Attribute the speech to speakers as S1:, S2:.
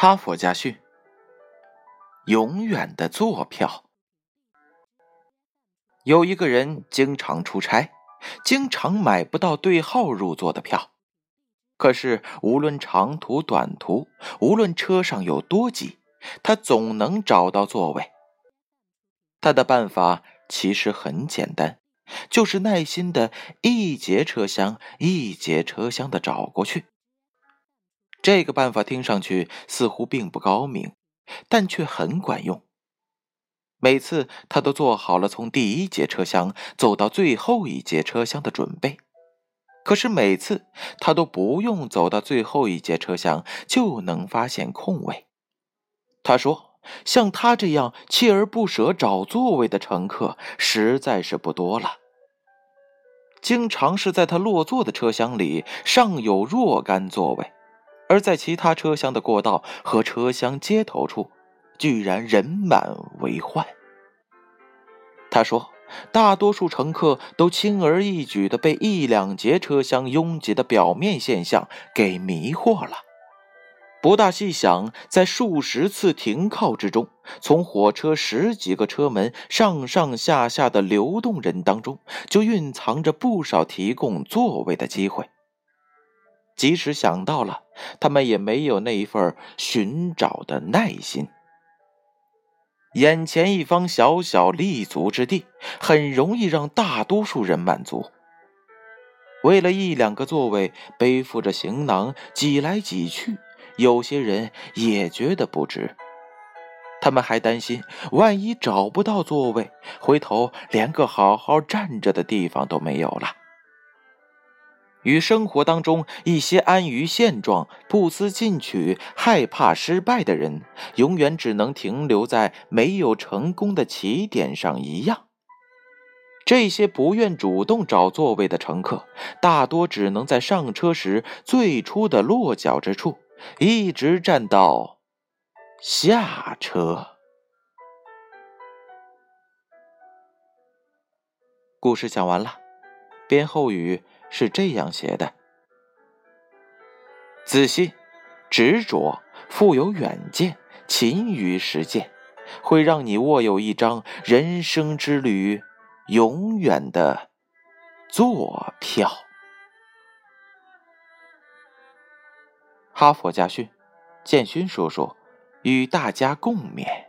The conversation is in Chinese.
S1: 哈佛家训：永远的坐票。有一个人经常出差，经常买不到对号入座的票。可是无论长途短途，无论车上有多挤，他总能找到座位。他的办法其实很简单，就是耐心的一节车厢一节车厢的找过去。这个办法听上去似乎并不高明，但却很管用。每次他都做好了从第一节车厢走到最后一节车厢的准备，可是每次他都不用走到最后一节车厢就能发现空位。他说：“像他这样锲而不舍找座位的乘客实在是不多了。经常是在他落座的车厢里尚有若干座位。”而在其他车厢的过道和车厢接头处，居然人满为患。他说：“大多数乘客都轻而易举的被一两节车厢拥挤的表面现象给迷惑了，不大细想，在数十次停靠之中，从火车十几个车门上上下下的流动人当中，就蕴藏着不少提供座位的机会。”即使想到了，他们也没有那一份寻找的耐心。眼前一方小小立足之地，很容易让大多数人满足。为了一两个座位，背负着行囊挤来挤去，有些人也觉得不值。他们还担心，万一找不到座位，回头连个好好站着的地方都没有了。与生活当中一些安于现状、不思进取、害怕失败的人，永远只能停留在没有成功的起点上一样。这些不愿主动找座位的乘客，大多只能在上车时最初的落脚之处，一直站到下车。故事讲完了，编后语。是这样写的：仔细、执着、富有远见、勤于实践，会让你握有一张人生之旅永远的坐票。哈佛家训，建勋叔叔与大家共勉。